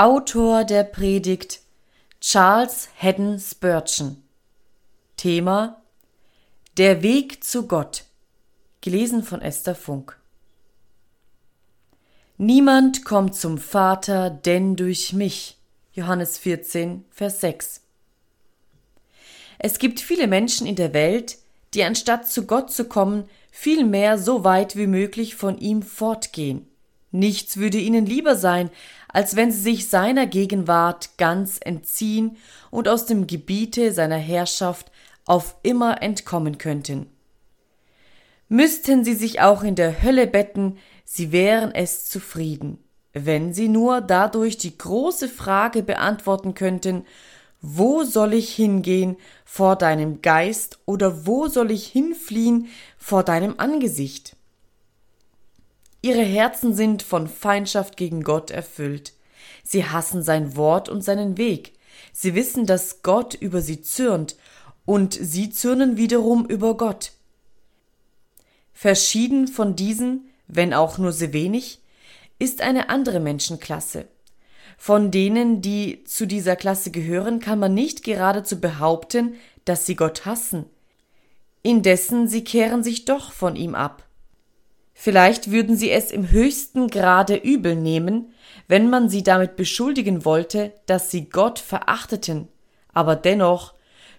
Autor der Predigt Charles Haddon Spurgeon. Thema Der Weg zu Gott. Gelesen von Esther Funk. Niemand kommt zum Vater denn durch mich. Johannes 14 Vers 6 Es gibt viele Menschen in der Welt, die anstatt zu Gott zu kommen, vielmehr so weit wie möglich von ihm fortgehen. Nichts würde ihnen lieber sein, als wenn sie sich seiner Gegenwart ganz entziehen und aus dem Gebiete seiner Herrschaft auf immer entkommen könnten. Müssten sie sich auch in der Hölle betten, sie wären es zufrieden, wenn sie nur dadurch die große Frage beantworten könnten, wo soll ich hingehen vor deinem Geist oder wo soll ich hinfliehen vor deinem Angesicht? Ihre Herzen sind von Feindschaft gegen Gott erfüllt. Sie hassen sein Wort und seinen Weg. Sie wissen, dass Gott über sie zürnt, und sie zürnen wiederum über Gott. Verschieden von diesen, wenn auch nur sehr wenig, ist eine andere Menschenklasse. Von denen, die zu dieser Klasse gehören, kann man nicht geradezu behaupten, dass sie Gott hassen. Indessen sie kehren sich doch von ihm ab. Vielleicht würden sie es im höchsten Grade übel nehmen, wenn man sie damit beschuldigen wollte, dass sie Gott verachteten, aber dennoch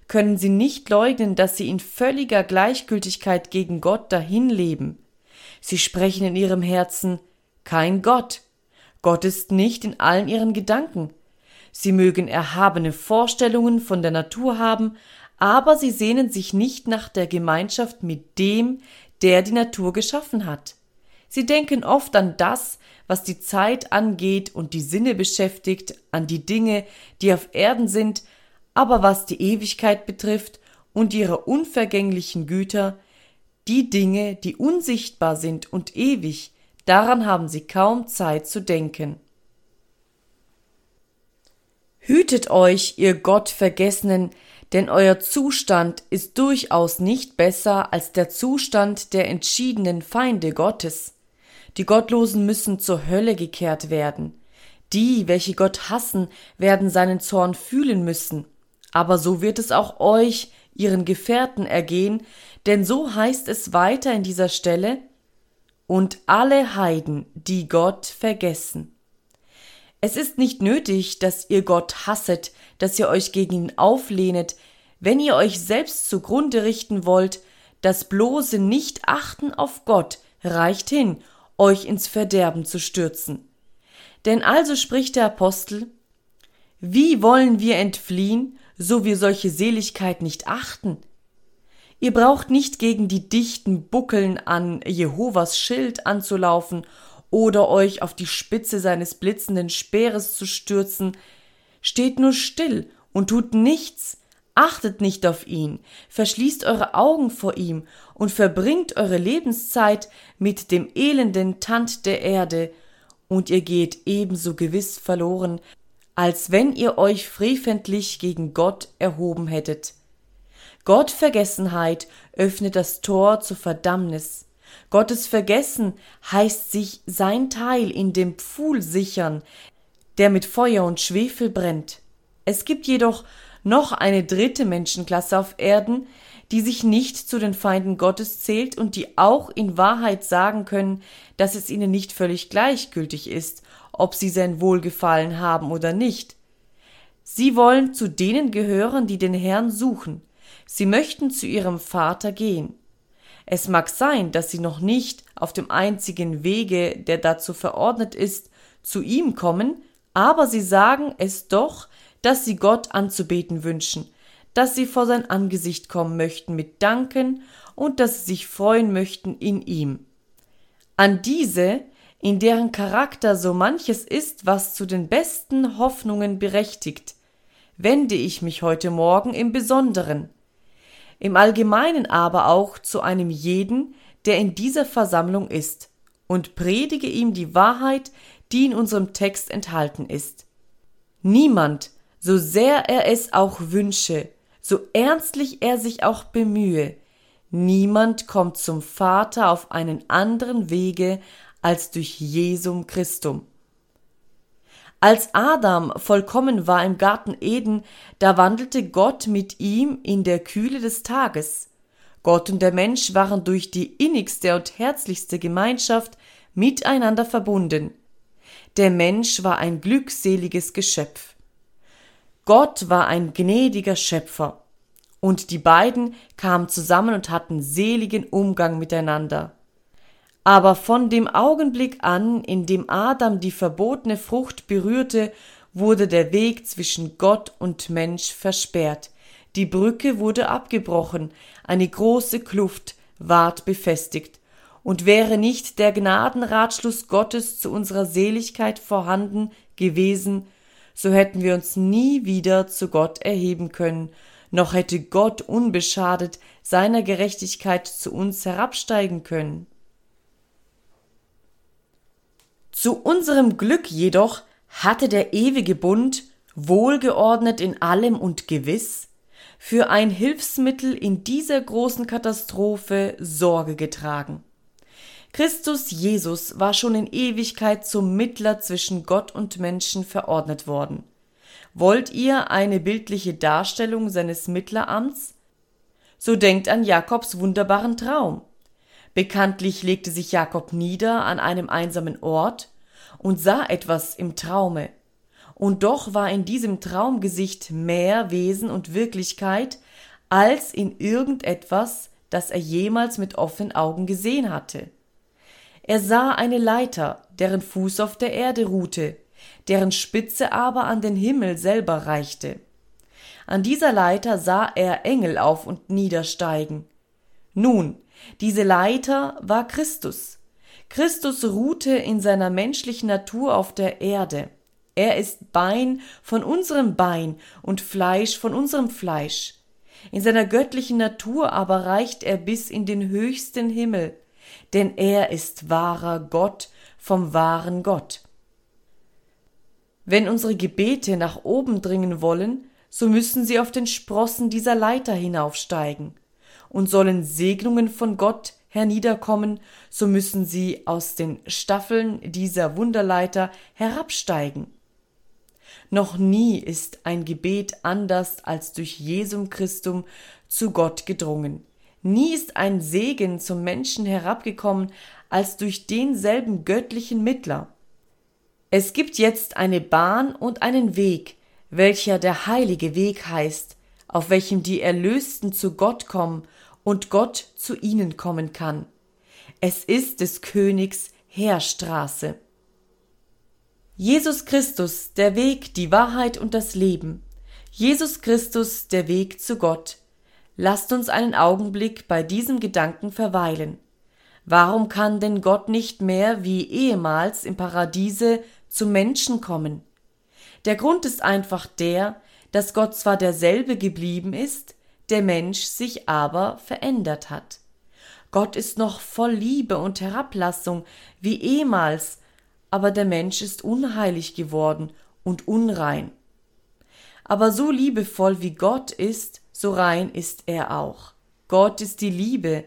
können sie nicht leugnen, dass sie in völliger Gleichgültigkeit gegen Gott dahinleben. Sie sprechen in ihrem Herzen kein Gott. Gott ist nicht in allen ihren Gedanken. Sie mögen erhabene Vorstellungen von der Natur haben, aber sie sehnen sich nicht nach der Gemeinschaft mit dem, der die Natur geschaffen hat. Sie denken oft an das, was die Zeit angeht und die Sinne beschäftigt, an die Dinge, die auf Erden sind, aber was die Ewigkeit betrifft und ihre unvergänglichen Güter, die Dinge, die unsichtbar sind und ewig, daran haben sie kaum Zeit zu denken. Hütet euch, ihr Gottvergessenen, denn euer Zustand ist durchaus nicht besser als der Zustand der entschiedenen Feinde Gottes. Die Gottlosen müssen zur Hölle gekehrt werden. Die, welche Gott hassen, werden seinen Zorn fühlen müssen. Aber so wird es auch euch, ihren Gefährten, ergehen, denn so heißt es weiter in dieser Stelle, und alle Heiden, die Gott vergessen. Es ist nicht nötig, dass ihr Gott hasset, dass ihr euch gegen ihn auflehnet, wenn ihr euch selbst zugrunde richten wollt, das bloße Nichtachten auf Gott reicht hin, euch ins Verderben zu stürzen. Denn also spricht der Apostel, wie wollen wir entfliehen, so wir solche Seligkeit nicht achten? Ihr braucht nicht gegen die dichten Buckeln an Jehovas Schild anzulaufen oder euch auf die Spitze seines blitzenden Speeres zu stürzen, steht nur still und tut nichts, achtet nicht auf ihn, verschließt eure Augen vor ihm und verbringt eure Lebenszeit mit dem elenden Tand der Erde, und ihr geht ebenso gewiss verloren, als wenn ihr euch freventlich gegen Gott erhoben hättet. Gottvergessenheit öffnet das Tor zur Verdammnis. Gottes Vergessen heißt sich sein Teil in dem Pfuhl sichern, der mit Feuer und Schwefel brennt. Es gibt jedoch noch eine dritte Menschenklasse auf Erden, die sich nicht zu den Feinden Gottes zählt und die auch in Wahrheit sagen können, dass es ihnen nicht völlig gleichgültig ist, ob sie sein Wohlgefallen haben oder nicht. Sie wollen zu denen gehören, die den Herrn suchen. Sie möchten zu ihrem Vater gehen. Es mag sein, dass sie noch nicht auf dem einzigen Wege, der dazu verordnet ist, zu ihm kommen, aber sie sagen es doch, dass sie Gott anzubeten wünschen, dass sie vor sein Angesicht kommen möchten mit Danken und dass sie sich freuen möchten in ihm. An diese, in deren Charakter so manches ist, was zu den besten Hoffnungen berechtigt, wende ich mich heute Morgen im Besonderen im Allgemeinen aber auch zu einem jeden, der in dieser Versammlung ist, und predige ihm die Wahrheit, die in unserem Text enthalten ist. Niemand, so sehr er es auch wünsche, so ernstlich er sich auch bemühe, niemand kommt zum Vater auf einen anderen Wege als durch Jesum Christum. Als Adam vollkommen war im Garten Eden, da wandelte Gott mit ihm in der Kühle des Tages. Gott und der Mensch waren durch die innigste und herzlichste Gemeinschaft miteinander verbunden. Der Mensch war ein glückseliges Geschöpf. Gott war ein gnädiger Schöpfer. Und die beiden kamen zusammen und hatten seligen Umgang miteinander. Aber von dem Augenblick an, in dem Adam die verbotene Frucht berührte, wurde der Weg zwischen Gott und Mensch versperrt. Die Brücke wurde abgebrochen, eine große Kluft ward befestigt. Und wäre nicht der Gnadenratschluss Gottes zu unserer Seligkeit vorhanden gewesen, so hätten wir uns nie wieder zu Gott erheben können, noch hätte Gott unbeschadet seiner Gerechtigkeit zu uns herabsteigen können. Zu unserem Glück jedoch hatte der ewige Bund, wohlgeordnet in allem und gewiss, für ein Hilfsmittel in dieser großen Katastrophe Sorge getragen. Christus Jesus war schon in Ewigkeit zum Mittler zwischen Gott und Menschen verordnet worden. Wollt ihr eine bildliche Darstellung seines Mittleramts? So denkt an Jakobs wunderbaren Traum. Bekanntlich legte sich Jakob nieder an einem einsamen Ort und sah etwas im Traume. Und doch war in diesem Traumgesicht mehr Wesen und Wirklichkeit als in irgendetwas, das er jemals mit offenen Augen gesehen hatte. Er sah eine Leiter, deren Fuß auf der Erde ruhte, deren Spitze aber an den Himmel selber reichte. An dieser Leiter sah er Engel auf und niedersteigen. Nun, diese Leiter war Christus. Christus ruhte in seiner menschlichen Natur auf der Erde. Er ist Bein von unserem Bein und Fleisch von unserem Fleisch. In seiner göttlichen Natur aber reicht er bis in den höchsten Himmel, denn er ist wahrer Gott vom wahren Gott. Wenn unsere Gebete nach oben dringen wollen, so müssen sie auf den Sprossen dieser Leiter hinaufsteigen. Und sollen Segnungen von Gott herniederkommen, so müssen sie aus den Staffeln dieser Wunderleiter herabsteigen. Noch nie ist ein Gebet anders als durch Jesum Christum zu Gott gedrungen. Nie ist ein Segen zum Menschen herabgekommen als durch denselben göttlichen Mittler. Es gibt jetzt eine Bahn und einen Weg, welcher der heilige Weg heißt, auf welchem die Erlösten zu Gott kommen und Gott zu ihnen kommen kann. Es ist des Königs Heerstraße. Jesus Christus, der Weg, die Wahrheit und das Leben. Jesus Christus, der Weg zu Gott. Lasst uns einen Augenblick bei diesem Gedanken verweilen. Warum kann denn Gott nicht mehr wie ehemals im Paradiese zum Menschen kommen. Der Grund ist einfach der, dass Gott zwar derselbe geblieben ist, der Mensch sich aber verändert hat. Gott ist noch voll Liebe und Herablassung wie ehemals, aber der Mensch ist unheilig geworden und unrein. Aber so liebevoll wie Gott ist, so rein ist er auch. Gott ist die Liebe,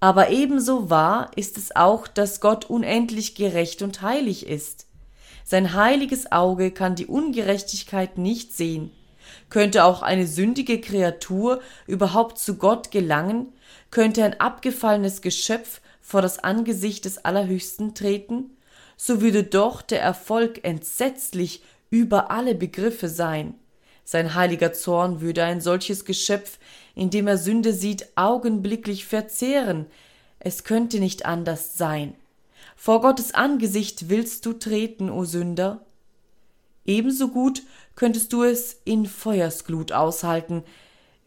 aber ebenso wahr ist es auch, dass Gott unendlich gerecht und heilig ist. Sein heiliges Auge kann die Ungerechtigkeit nicht sehen. Könnte auch eine sündige Kreatur überhaupt zu Gott gelangen? Könnte ein abgefallenes Geschöpf vor das Angesicht des Allerhöchsten treten? So würde doch der Erfolg entsetzlich über alle Begriffe sein. Sein heiliger Zorn würde ein solches Geschöpf, in dem er Sünde sieht, augenblicklich verzehren. Es könnte nicht anders sein. Vor Gottes Angesicht willst du treten, o Sünder? Ebenso gut könntest du es in Feuersglut aushalten,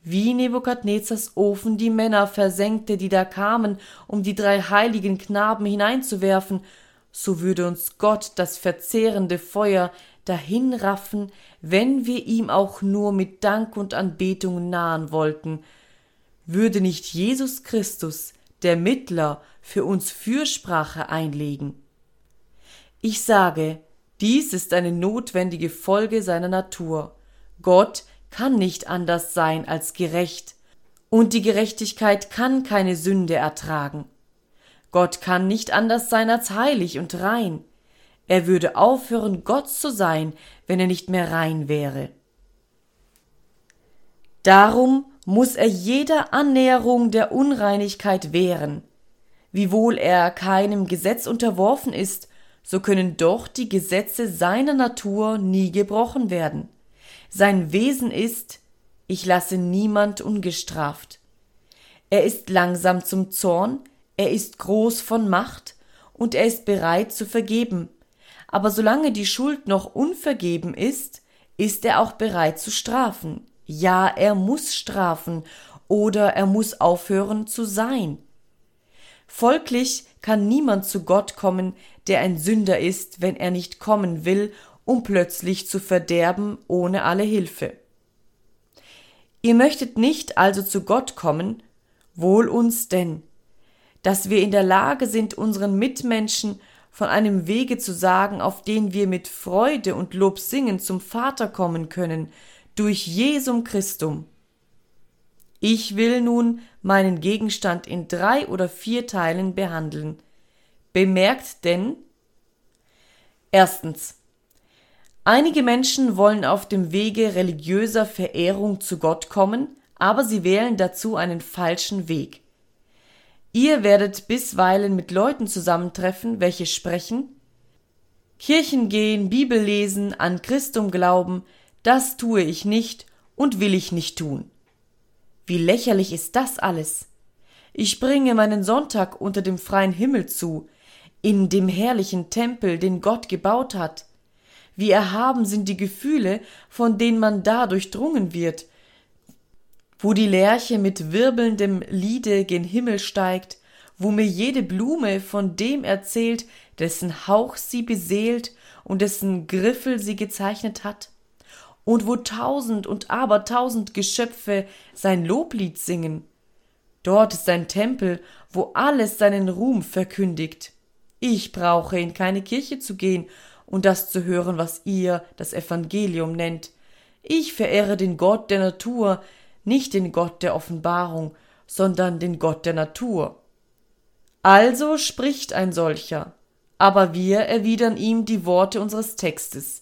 wie Nebukadnezars Ofen die Männer versenkte, die da kamen, um die drei heiligen Knaben hineinzuwerfen, so würde uns Gott das verzehrende Feuer dahinraffen, wenn wir ihm auch nur mit Dank und Anbetung nahen wollten. Würde nicht Jesus Christus, der Mittler, für uns Fürsprache einlegen? Ich sage, dies ist eine notwendige Folge seiner Natur. Gott kann nicht anders sein als gerecht, und die Gerechtigkeit kann keine Sünde ertragen. Gott kann nicht anders sein als heilig und rein. Er würde aufhören, Gott zu sein, wenn er nicht mehr rein wäre. Darum muss er jeder Annäherung der Unreinigkeit wehren. Wiewohl er keinem Gesetz unterworfen ist, so können doch die Gesetze seiner Natur nie gebrochen werden. Sein Wesen ist, ich lasse niemand ungestraft. Er ist langsam zum Zorn, er ist groß von Macht, und er ist bereit zu vergeben. Aber solange die Schuld noch unvergeben ist, ist er auch bereit zu strafen. Ja, er muss strafen, oder er muss aufhören zu sein. Folglich kann niemand zu Gott kommen, der ein Sünder ist, wenn er nicht kommen will, um plötzlich zu verderben ohne alle Hilfe. Ihr möchtet nicht also zu Gott kommen, wohl uns denn, dass wir in der Lage sind, unseren Mitmenschen von einem Wege zu sagen, auf den wir mit Freude und Lob singen zum Vater kommen können, durch Jesum Christum. Ich will nun meinen Gegenstand in drei oder vier Teilen behandeln. Bemerkt denn Erstens. Einige Menschen wollen auf dem Wege religiöser Verehrung zu Gott kommen, aber sie wählen dazu einen falschen Weg. Ihr werdet bisweilen mit Leuten zusammentreffen, welche sprechen Kirchen gehen, Bibel lesen, an Christum glauben, das tue ich nicht und will ich nicht tun. Wie lächerlich ist das alles? Ich bringe meinen Sonntag unter dem freien Himmel zu, in dem herrlichen Tempel, den Gott gebaut hat. Wie erhaben sind die Gefühle, von denen man da durchdrungen wird, wo die Lerche mit wirbelndem Liede gen Himmel steigt, wo mir jede Blume von dem erzählt, dessen Hauch sie beseelt und dessen Griffel sie gezeichnet hat und wo tausend und abertausend Geschöpfe sein Loblied singen. Dort ist ein Tempel, wo alles seinen Ruhm verkündigt. Ich brauche in keine Kirche zu gehen und das zu hören, was ihr das Evangelium nennt. Ich verehre den Gott der Natur, nicht den Gott der Offenbarung, sondern den Gott der Natur. Also spricht ein solcher, aber wir erwidern ihm die Worte unseres Textes.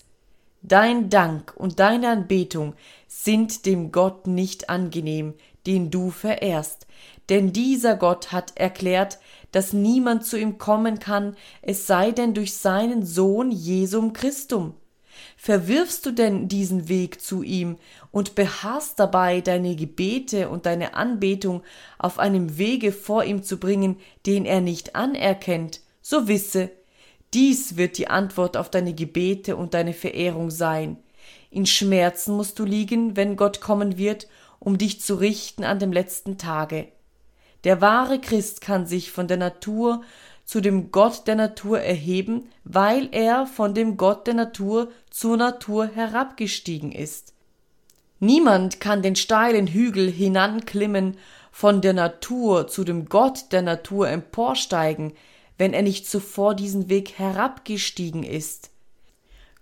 Dein Dank und deine Anbetung sind dem Gott nicht angenehm, den du verehrst, denn dieser Gott hat erklärt, dass niemand zu ihm kommen kann, es sei denn durch seinen Sohn Jesum Christum. Verwirfst du denn diesen Weg zu ihm und beharrst dabei, deine Gebete und deine Anbetung auf einem Wege vor ihm zu bringen, den er nicht anerkennt, so wisse, dies wird die Antwort auf deine Gebete und deine Verehrung sein. In Schmerzen musst du liegen, wenn Gott kommen wird, um dich zu richten an dem letzten Tage. Der wahre Christ kann sich von der Natur zu dem Gott der Natur erheben, weil er von dem Gott der Natur zur Natur herabgestiegen ist. Niemand kann den steilen Hügel hinanklimmen, von der Natur zu dem Gott der Natur emporsteigen, wenn er nicht zuvor diesen Weg herabgestiegen ist.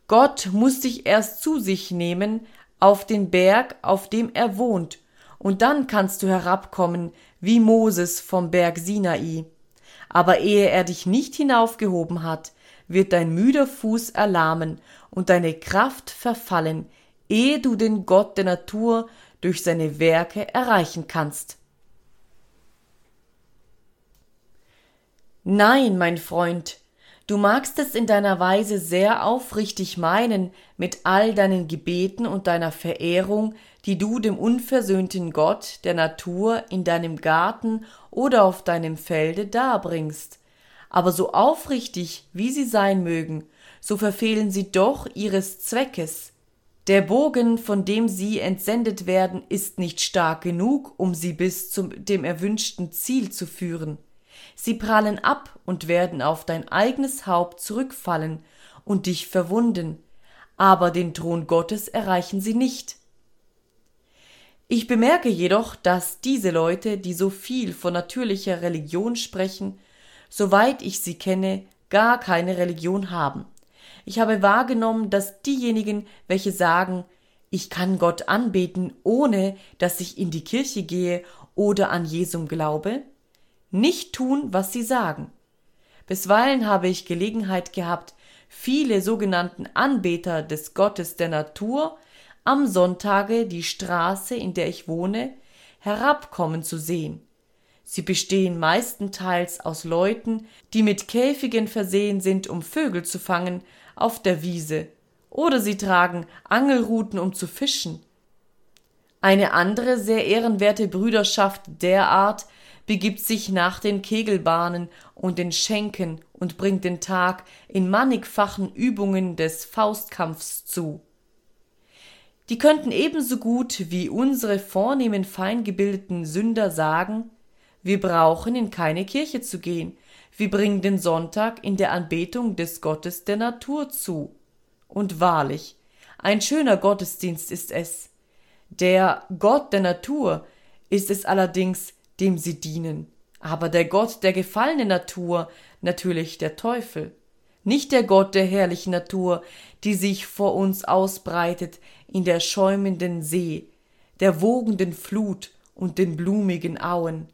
Gott muss dich erst zu sich nehmen auf den Berg, auf dem er wohnt, und dann kannst du herabkommen wie Moses vom Berg Sinai. Aber ehe er dich nicht hinaufgehoben hat, wird dein müder Fuß erlahmen und deine Kraft verfallen, ehe du den Gott der Natur durch seine Werke erreichen kannst. Nein, mein Freund, du magst es in deiner Weise sehr aufrichtig meinen mit all deinen Gebeten und deiner Verehrung, die du dem unversöhnten Gott der Natur in deinem Garten oder auf deinem Felde darbringst. Aber so aufrichtig, wie sie sein mögen, so verfehlen sie doch ihres Zweckes. Der Bogen, von dem sie entsendet werden, ist nicht stark genug, um sie bis zum dem erwünschten Ziel zu führen. Sie prallen ab und werden auf dein eigenes Haupt zurückfallen und dich verwunden, aber den Thron Gottes erreichen sie nicht. Ich bemerke jedoch, dass diese Leute, die so viel von natürlicher Religion sprechen, soweit ich sie kenne, gar keine Religion haben. Ich habe wahrgenommen, dass diejenigen, welche sagen, ich kann Gott anbeten, ohne dass ich in die Kirche gehe oder an Jesum glaube, nicht tun, was sie sagen. Bisweilen habe ich Gelegenheit gehabt, viele sogenannten Anbeter des Gottes der Natur am Sonntage die Straße, in der ich wohne, herabkommen zu sehen. Sie bestehen meistenteils aus Leuten, die mit Käfigen versehen sind, um Vögel zu fangen auf der Wiese, oder sie tragen Angelruten, um zu fischen. Eine andere sehr ehrenwerte Brüderschaft derart begibt sich nach den Kegelbahnen und den Schenken und bringt den Tag in mannigfachen Übungen des Faustkampfs zu. Die könnten ebenso gut wie unsere vornehmen feingebildeten Sünder sagen, wir brauchen in keine Kirche zu gehen, wir bringen den Sonntag in der Anbetung des Gottes der Natur zu. Und wahrlich, ein schöner Gottesdienst ist es. Der Gott der Natur ist es allerdings, dem sie dienen, aber der Gott der gefallenen Natur natürlich der Teufel, nicht der Gott der herrlichen Natur, die sich vor uns ausbreitet in der schäumenden See, der wogenden Flut und den blumigen Auen.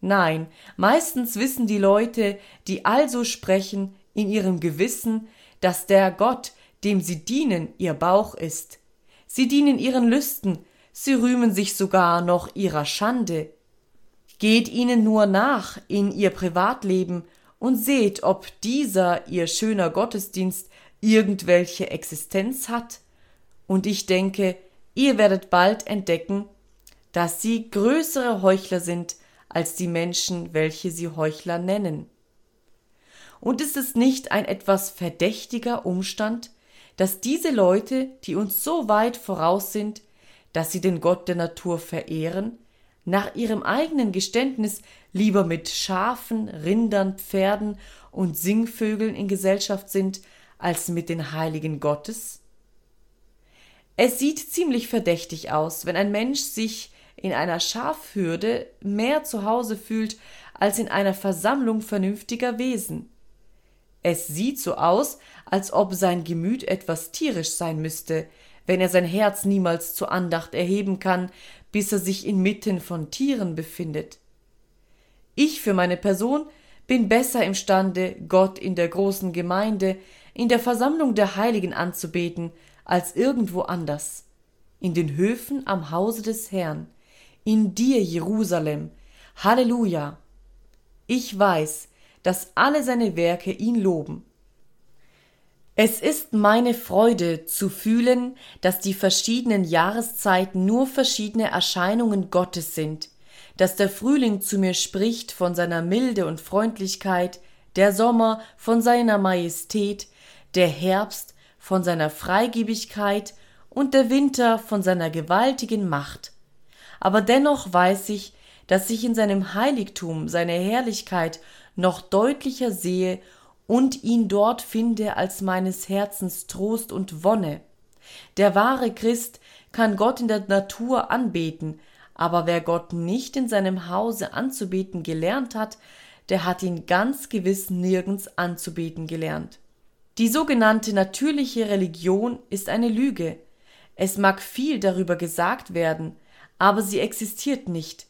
Nein, meistens wissen die Leute, die also sprechen, in ihrem Gewissen, dass der Gott, dem sie dienen, ihr Bauch ist. Sie dienen ihren Lüsten, sie rühmen sich sogar noch ihrer Schande. Geht ihnen nur nach in ihr Privatleben und seht, ob dieser ihr schöner Gottesdienst irgendwelche Existenz hat. Und ich denke, ihr werdet bald entdecken, dass sie größere Heuchler sind als die Menschen, welche sie Heuchler nennen. Und ist es nicht ein etwas verdächtiger Umstand, dass diese Leute, die uns so weit voraus sind, dass sie den Gott der Natur verehren, nach ihrem eigenen Geständnis lieber mit Schafen, Rindern, Pferden und Singvögeln in Gesellschaft sind, als mit den Heiligen Gottes? Es sieht ziemlich verdächtig aus, wenn ein Mensch sich in einer Schafhürde mehr zu Hause fühlt als in einer Versammlung vernünftiger Wesen. Es sieht so aus, als ob sein Gemüt etwas tierisch sein müsste, wenn er sein Herz niemals zur Andacht erheben kann, bis er sich inmitten von Tieren befindet. Ich für meine Person bin besser imstande, Gott in der großen Gemeinde, in der Versammlung der Heiligen anzubeten, als irgendwo anders. In den Höfen am Hause des Herrn, in dir, Jerusalem. Halleluja! Ich weiß, dass alle seine Werke ihn loben. Es ist meine Freude zu fühlen, dass die verschiedenen Jahreszeiten nur verschiedene Erscheinungen Gottes sind, dass der Frühling zu mir spricht von seiner Milde und Freundlichkeit, der Sommer von seiner Majestät, der Herbst von seiner Freigebigkeit und der Winter von seiner gewaltigen Macht. Aber dennoch weiß ich, dass ich in seinem Heiligtum seine Herrlichkeit noch deutlicher sehe und ihn dort finde als meines Herzens Trost und Wonne. Der wahre Christ kann Gott in der Natur anbeten, aber wer Gott nicht in seinem Hause anzubeten gelernt hat, der hat ihn ganz gewiss nirgends anzubeten gelernt. Die sogenannte natürliche Religion ist eine Lüge. Es mag viel darüber gesagt werden, aber sie existiert nicht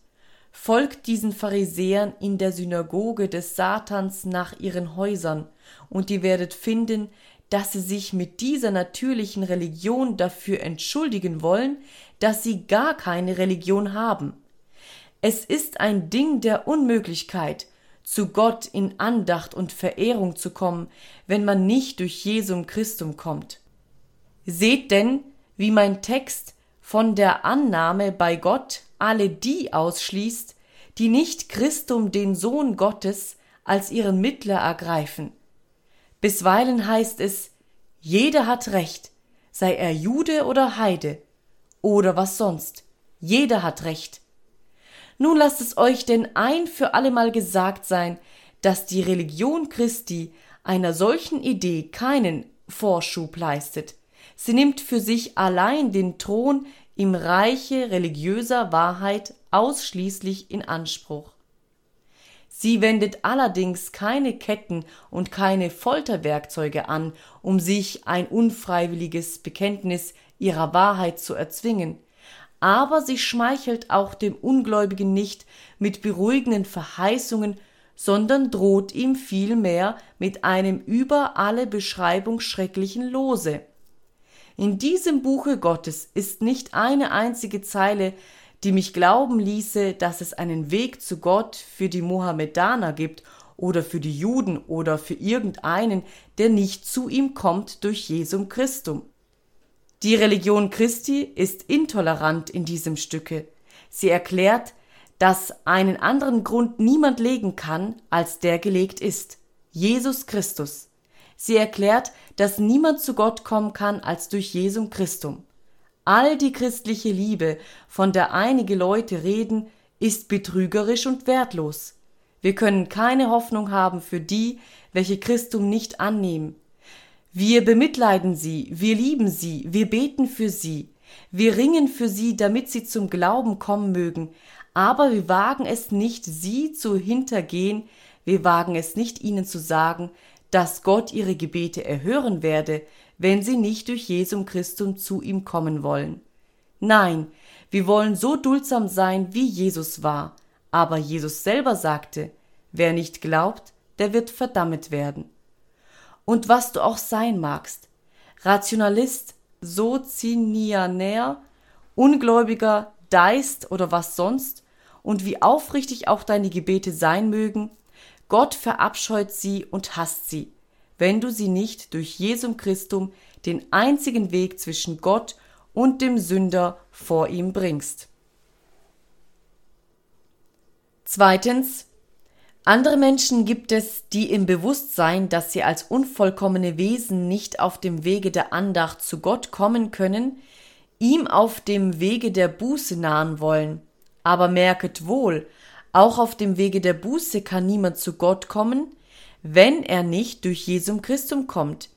folgt diesen Pharisäern in der Synagoge des Satans nach ihren Häusern, und ihr werdet finden, dass sie sich mit dieser natürlichen Religion dafür entschuldigen wollen, dass sie gar keine Religion haben. Es ist ein Ding der Unmöglichkeit, zu Gott in Andacht und Verehrung zu kommen, wenn man nicht durch Jesum Christum kommt. Seht denn, wie mein Text von der Annahme bei Gott alle die ausschließt, die nicht Christum den Sohn Gottes als ihren Mittler ergreifen. Bisweilen heißt es, jeder hat Recht, sei er Jude oder Heide, oder was sonst, jeder hat Recht. Nun lasst es euch denn ein für allemal gesagt sein, dass die Religion Christi einer solchen Idee keinen Vorschub leistet. Sie nimmt für sich allein den Thron im Reiche religiöser Wahrheit ausschließlich in Anspruch. Sie wendet allerdings keine Ketten und keine Folterwerkzeuge an, um sich ein unfreiwilliges Bekenntnis ihrer Wahrheit zu erzwingen, aber sie schmeichelt auch dem Ungläubigen nicht mit beruhigenden Verheißungen, sondern droht ihm vielmehr mit einem über alle Beschreibung schrecklichen Lose. In diesem Buche Gottes ist nicht eine einzige Zeile, die mich glauben ließe, dass es einen Weg zu Gott für die Mohammedaner gibt oder für die Juden oder für irgendeinen, der nicht zu ihm kommt durch Jesum Christum. Die Religion Christi ist intolerant in diesem Stücke. Sie erklärt, dass einen anderen Grund niemand legen kann, als der gelegt ist. Jesus Christus. Sie erklärt, dass niemand zu Gott kommen kann als durch Jesum Christum. All die christliche Liebe, von der einige Leute reden, ist betrügerisch und wertlos. Wir können keine Hoffnung haben für die, welche Christum nicht annehmen. Wir bemitleiden sie, wir lieben sie, wir beten für sie, wir ringen für sie, damit sie zum Glauben kommen mögen, aber wir wagen es nicht, sie zu hintergehen, wir wagen es nicht, ihnen zu sagen, dass Gott ihre Gebete erhören werde, wenn sie nicht durch Jesum Christum zu ihm kommen wollen. Nein, wir wollen so duldsam sein, wie Jesus war, aber Jesus selber sagte, wer nicht glaubt, der wird verdammt werden. Und was du auch sein magst, Rationalist, Sozinianär, Ungläubiger, Deist oder was sonst, und wie aufrichtig auch deine Gebete sein mögen, Gott verabscheut sie und hasst sie, wenn du sie nicht durch Jesum Christum, den einzigen Weg zwischen Gott und dem Sünder, vor ihm bringst. Zweitens, andere Menschen gibt es, die im Bewusstsein, dass sie als unvollkommene Wesen nicht auf dem Wege der Andacht zu Gott kommen können, ihm auf dem Wege der Buße nahen wollen. Aber merket wohl, auch auf dem Wege der Buße kann niemand zu Gott kommen, wenn er nicht durch Jesum Christum kommt.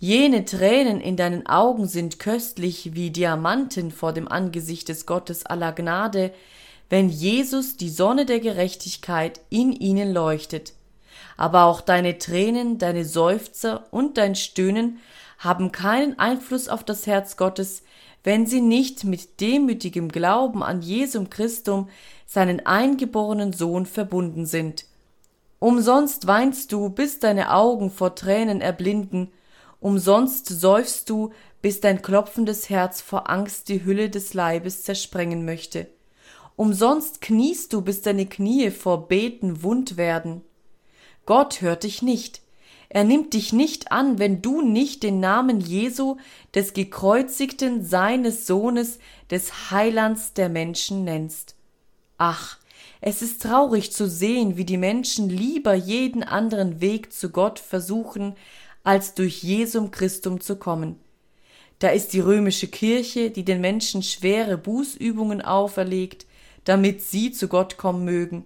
Jene Tränen in deinen Augen sind köstlich wie Diamanten vor dem Angesicht des Gottes aller Gnade, wenn Jesus, die Sonne der Gerechtigkeit, in ihnen leuchtet. Aber auch deine Tränen, deine Seufzer und dein Stöhnen haben keinen Einfluss auf das Herz Gottes, wenn sie nicht mit demütigem Glauben an Jesum Christum, seinen eingeborenen Sohn, verbunden sind. Umsonst weinst du, bis deine Augen vor Tränen erblinden, umsonst seufst du, bis dein klopfendes Herz vor Angst die Hülle des Leibes zersprengen möchte. Umsonst kniest du, bis deine Knie vor Beten wund werden. Gott hört dich nicht, er nimmt dich nicht an, wenn du nicht den Namen Jesu, des gekreuzigten seines Sohnes, des Heilands der Menschen nennst. Ach, es ist traurig zu sehen, wie die Menschen lieber jeden anderen Weg zu Gott versuchen, als durch Jesum Christum zu kommen. Da ist die römische Kirche, die den Menschen schwere Bußübungen auferlegt, damit sie zu Gott kommen mögen.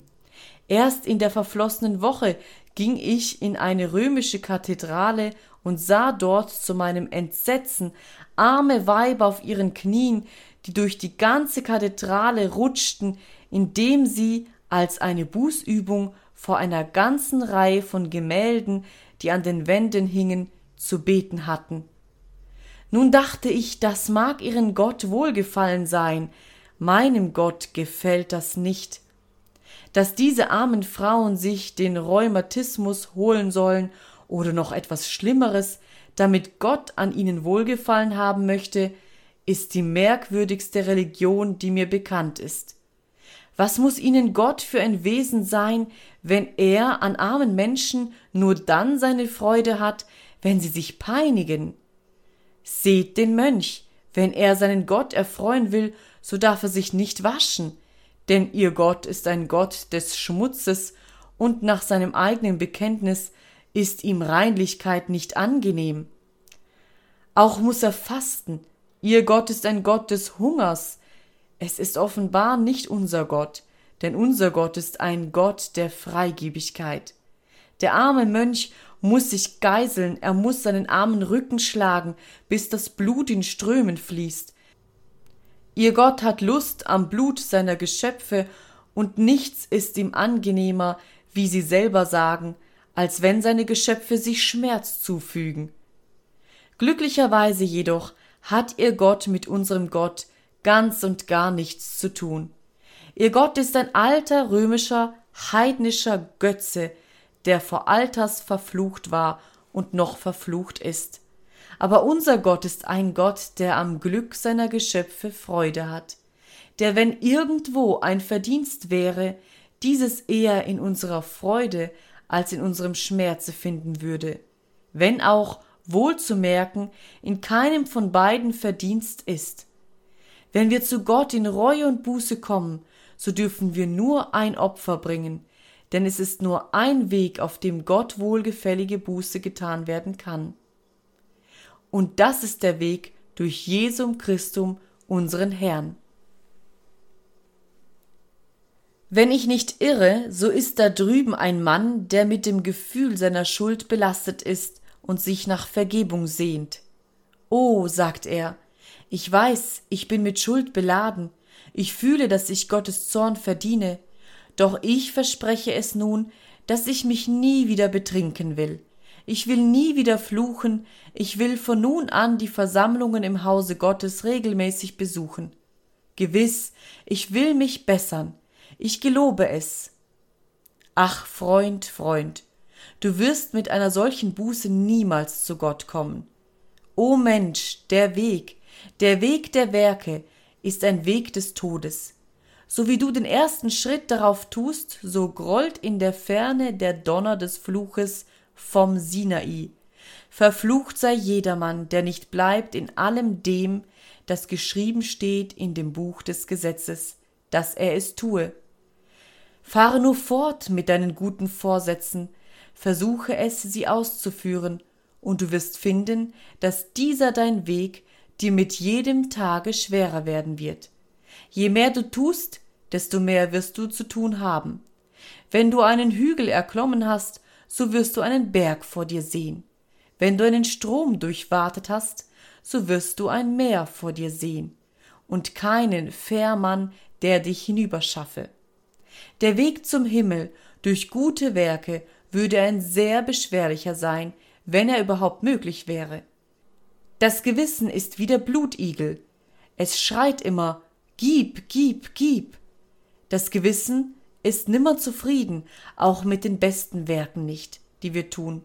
Erst in der verflossenen Woche ging ich in eine römische Kathedrale und sah dort zu meinem Entsetzen arme Weiber auf ihren Knien, die durch die ganze Kathedrale rutschten, indem sie als eine Bußübung vor einer ganzen Reihe von Gemälden, die an den Wänden hingen, zu beten hatten. Nun dachte ich, das mag ihren Gott wohlgefallen sein, meinem Gott gefällt das nicht dass diese armen Frauen sich den Rheumatismus holen sollen oder noch etwas Schlimmeres, damit Gott an ihnen Wohlgefallen haben möchte, ist die merkwürdigste Religion, die mir bekannt ist. Was muss ihnen Gott für ein Wesen sein, wenn er an armen Menschen nur dann seine Freude hat, wenn sie sich peinigen? Seht den Mönch, wenn er seinen Gott erfreuen will, so darf er sich nicht waschen, denn ihr Gott ist ein Gott des Schmutzes, und nach seinem eigenen Bekenntnis ist ihm Reinlichkeit nicht angenehm. Auch muss er fasten, ihr Gott ist ein Gott des Hungers. Es ist offenbar nicht unser Gott, denn unser Gott ist ein Gott der Freigebigkeit. Der arme Mönch muss sich geiseln, er muss seinen armen Rücken schlagen, bis das Blut in Strömen fließt, Ihr Gott hat Lust am Blut seiner Geschöpfe, und nichts ist ihm angenehmer, wie sie selber sagen, als wenn seine Geschöpfe sich Schmerz zufügen. Glücklicherweise jedoch hat ihr Gott mit unserem Gott ganz und gar nichts zu tun. Ihr Gott ist ein alter römischer heidnischer Götze, der vor Alters verflucht war und noch verflucht ist. Aber unser Gott ist ein Gott, der am Glück seiner Geschöpfe Freude hat, der, wenn irgendwo ein Verdienst wäre, dieses eher in unserer Freude als in unserem Schmerze finden würde, wenn auch, wohl zu merken, in keinem von beiden Verdienst ist. Wenn wir zu Gott in Reue und Buße kommen, so dürfen wir nur ein Opfer bringen, denn es ist nur ein Weg, auf dem Gott wohlgefällige Buße getan werden kann. Und das ist der Weg durch Jesum Christum, unseren Herrn. Wenn ich nicht irre, so ist da drüben ein Mann, der mit dem Gefühl seiner Schuld belastet ist und sich nach Vergebung sehnt. Oh, sagt er, ich weiß, ich bin mit Schuld beladen, ich fühle, dass ich Gottes Zorn verdiene, doch ich verspreche es nun, dass ich mich nie wieder betrinken will. Ich will nie wieder fluchen, ich will von nun an die Versammlungen im Hause Gottes regelmäßig besuchen. Gewiss, ich will mich bessern, ich gelobe es. Ach, Freund, Freund, du wirst mit einer solchen Buße niemals zu Gott kommen. O Mensch, der Weg, der Weg der Werke ist ein Weg des Todes. So wie du den ersten Schritt darauf tust, so grollt in der Ferne der Donner des Fluches vom Sinai. Verflucht sei jedermann, der nicht bleibt in allem dem, das geschrieben steht in dem Buch des Gesetzes, dass er es tue. Fahre nur fort mit deinen guten Vorsätzen, versuche es, sie auszuführen, und du wirst finden, dass dieser dein Weg dir mit jedem Tage schwerer werden wird. Je mehr du tust, desto mehr wirst du zu tun haben. Wenn du einen Hügel erklommen hast, so wirst du einen Berg vor dir sehen. Wenn du einen Strom durchwartet hast, so wirst du ein Meer vor dir sehen und keinen Fährmann, der dich hinüberschaffe. Der Weg zum Himmel durch gute Werke würde ein sehr beschwerlicher sein, wenn er überhaupt möglich wäre. Das Gewissen ist wie der Blutigel. Es schreit immer Gib, gib, gib. Das Gewissen ist nimmer zufrieden, auch mit den besten Werken nicht, die wir tun.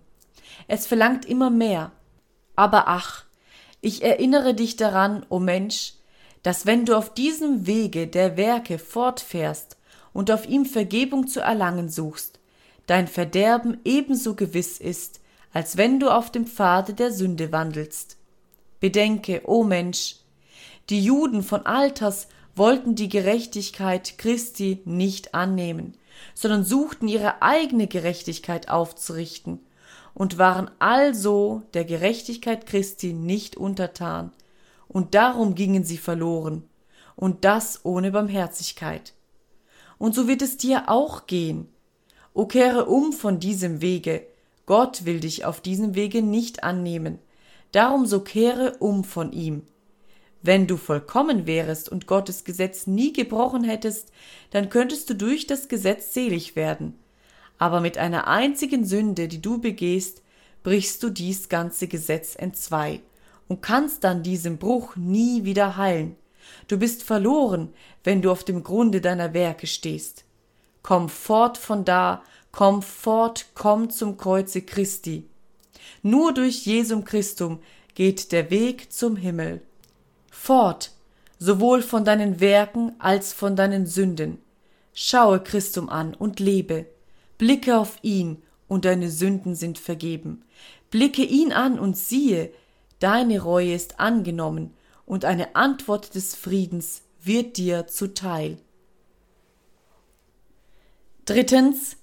Es verlangt immer mehr. Aber ach, ich erinnere dich daran, o oh Mensch, dass wenn du auf diesem Wege der Werke fortfährst und auf ihm Vergebung zu erlangen suchst, dein Verderben ebenso gewiss ist, als wenn du auf dem Pfade der Sünde wandelst. Bedenke, o oh Mensch, die Juden von Alters wollten die Gerechtigkeit Christi nicht annehmen, sondern suchten ihre eigene Gerechtigkeit aufzurichten und waren also der Gerechtigkeit Christi nicht untertan, und darum gingen sie verloren, und das ohne Barmherzigkeit und so wird es dir auch gehen. O kehre um von diesem Wege, Gott will dich auf diesem Wege nicht annehmen, darum so kehre um von ihm. Wenn du vollkommen wärest und Gottes Gesetz nie gebrochen hättest, dann könntest du durch das Gesetz selig werden. Aber mit einer einzigen Sünde, die du begehst, brichst du dies ganze Gesetz entzwei und kannst dann diesem Bruch nie wieder heilen. Du bist verloren, wenn du auf dem Grunde deiner Werke stehst. Komm fort von da, komm fort, komm zum Kreuze Christi. Nur durch Jesum Christum geht der Weg zum Himmel. Fort, sowohl von deinen Werken als von deinen Sünden. Schaue Christum an und lebe. Blicke auf ihn, und deine Sünden sind vergeben. Blicke ihn an und siehe, deine Reue ist angenommen und eine Antwort des Friedens wird dir zuteil. Drittens,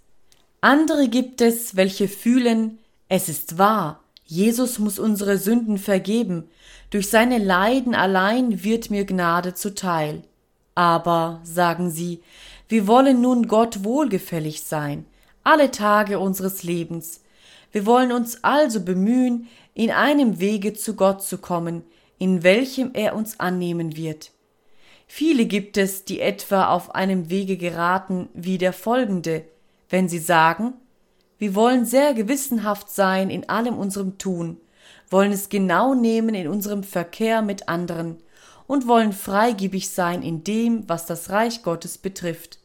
andere gibt es, welche fühlen, es ist wahr, Jesus muss unsere Sünden vergeben, durch seine Leiden allein wird mir Gnade zuteil. Aber, sagen sie, wir wollen nun Gott wohlgefällig sein, alle Tage unseres Lebens. Wir wollen uns also bemühen, in einem Wege zu Gott zu kommen, in welchem er uns annehmen wird. Viele gibt es, die etwa auf einem Wege geraten wie der folgende, wenn sie sagen, wir wollen sehr gewissenhaft sein in allem unserem Tun, wollen es genau nehmen in unserem Verkehr mit anderen und wollen freigebig sein in dem, was das Reich Gottes betrifft.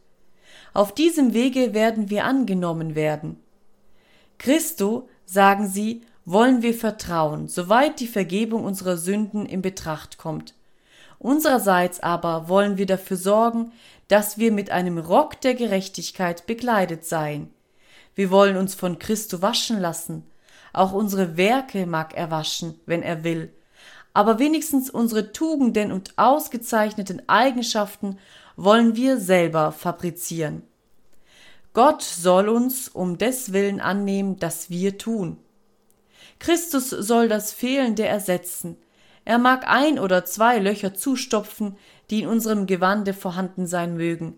Auf diesem Wege werden wir angenommen werden. Christo, sagen sie, wollen wir vertrauen, soweit die Vergebung unserer Sünden in Betracht kommt. Unsererseits aber wollen wir dafür sorgen, dass wir mit einem Rock der Gerechtigkeit bekleidet seien. Wir wollen uns von Christo waschen lassen. Auch unsere Werke mag er waschen, wenn er will. Aber wenigstens unsere Tugenden und ausgezeichneten Eigenschaften wollen wir selber fabrizieren. Gott soll uns um des Willen annehmen, dass wir tun. Christus soll das Fehlende ersetzen. Er mag ein oder zwei Löcher zustopfen, die in unserem Gewande vorhanden sein mögen.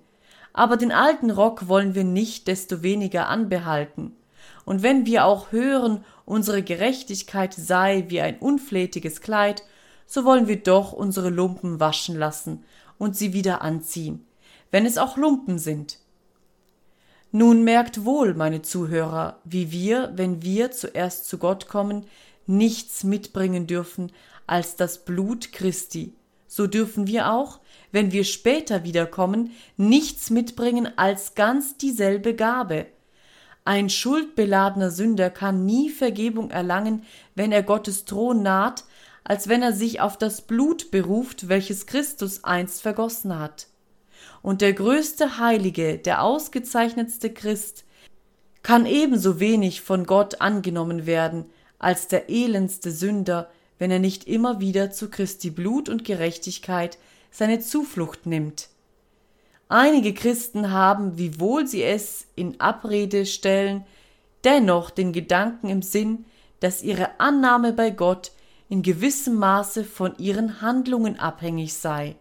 Aber den alten Rock wollen wir nicht desto weniger anbehalten. Und wenn wir auch hören, unsere Gerechtigkeit sei wie ein unflätiges Kleid, so wollen wir doch unsere Lumpen waschen lassen und sie wieder anziehen, wenn es auch Lumpen sind. Nun merkt wohl, meine Zuhörer, wie wir, wenn wir zuerst zu Gott kommen, nichts mitbringen dürfen als das Blut Christi. So dürfen wir auch, wenn wir später wiederkommen, nichts mitbringen als ganz dieselbe Gabe. Ein schuldbeladener Sünder kann nie Vergebung erlangen, wenn er Gottes Thron naht, als wenn er sich auf das Blut beruft, welches Christus einst vergossen hat. Und der größte Heilige, der ausgezeichnetste Christ, kann ebenso wenig von Gott angenommen werden als der elendste Sünder, wenn er nicht immer wieder zu Christi Blut und Gerechtigkeit seine Zuflucht nimmt. Einige Christen haben, wiewohl sie es in Abrede stellen, dennoch den Gedanken im Sinn, dass ihre Annahme bei Gott in gewissem Maße von ihren Handlungen abhängig sei.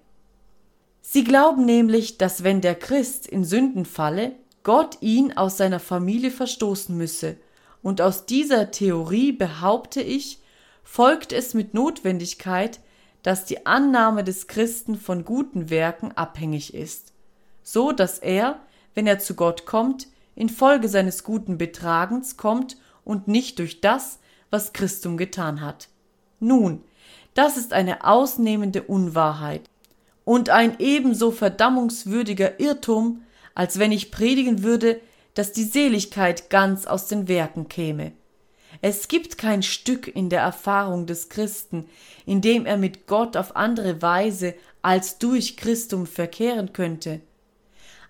Sie glauben nämlich, dass wenn der Christ in Sünden falle, Gott ihn aus seiner Familie verstoßen müsse, und aus dieser Theorie behaupte ich, folgt es mit Notwendigkeit, dass die Annahme des Christen von guten Werken abhängig ist, so dass er, wenn er zu Gott kommt, infolge seines guten Betragens kommt und nicht durch das, was Christum getan hat. Nun, das ist eine ausnehmende Unwahrheit und ein ebenso verdammungswürdiger Irrtum, als wenn ich predigen würde, dass die Seligkeit ganz aus den Werken käme. Es gibt kein Stück in der Erfahrung des Christen, in dem er mit Gott auf andere Weise als durch Christum verkehren könnte.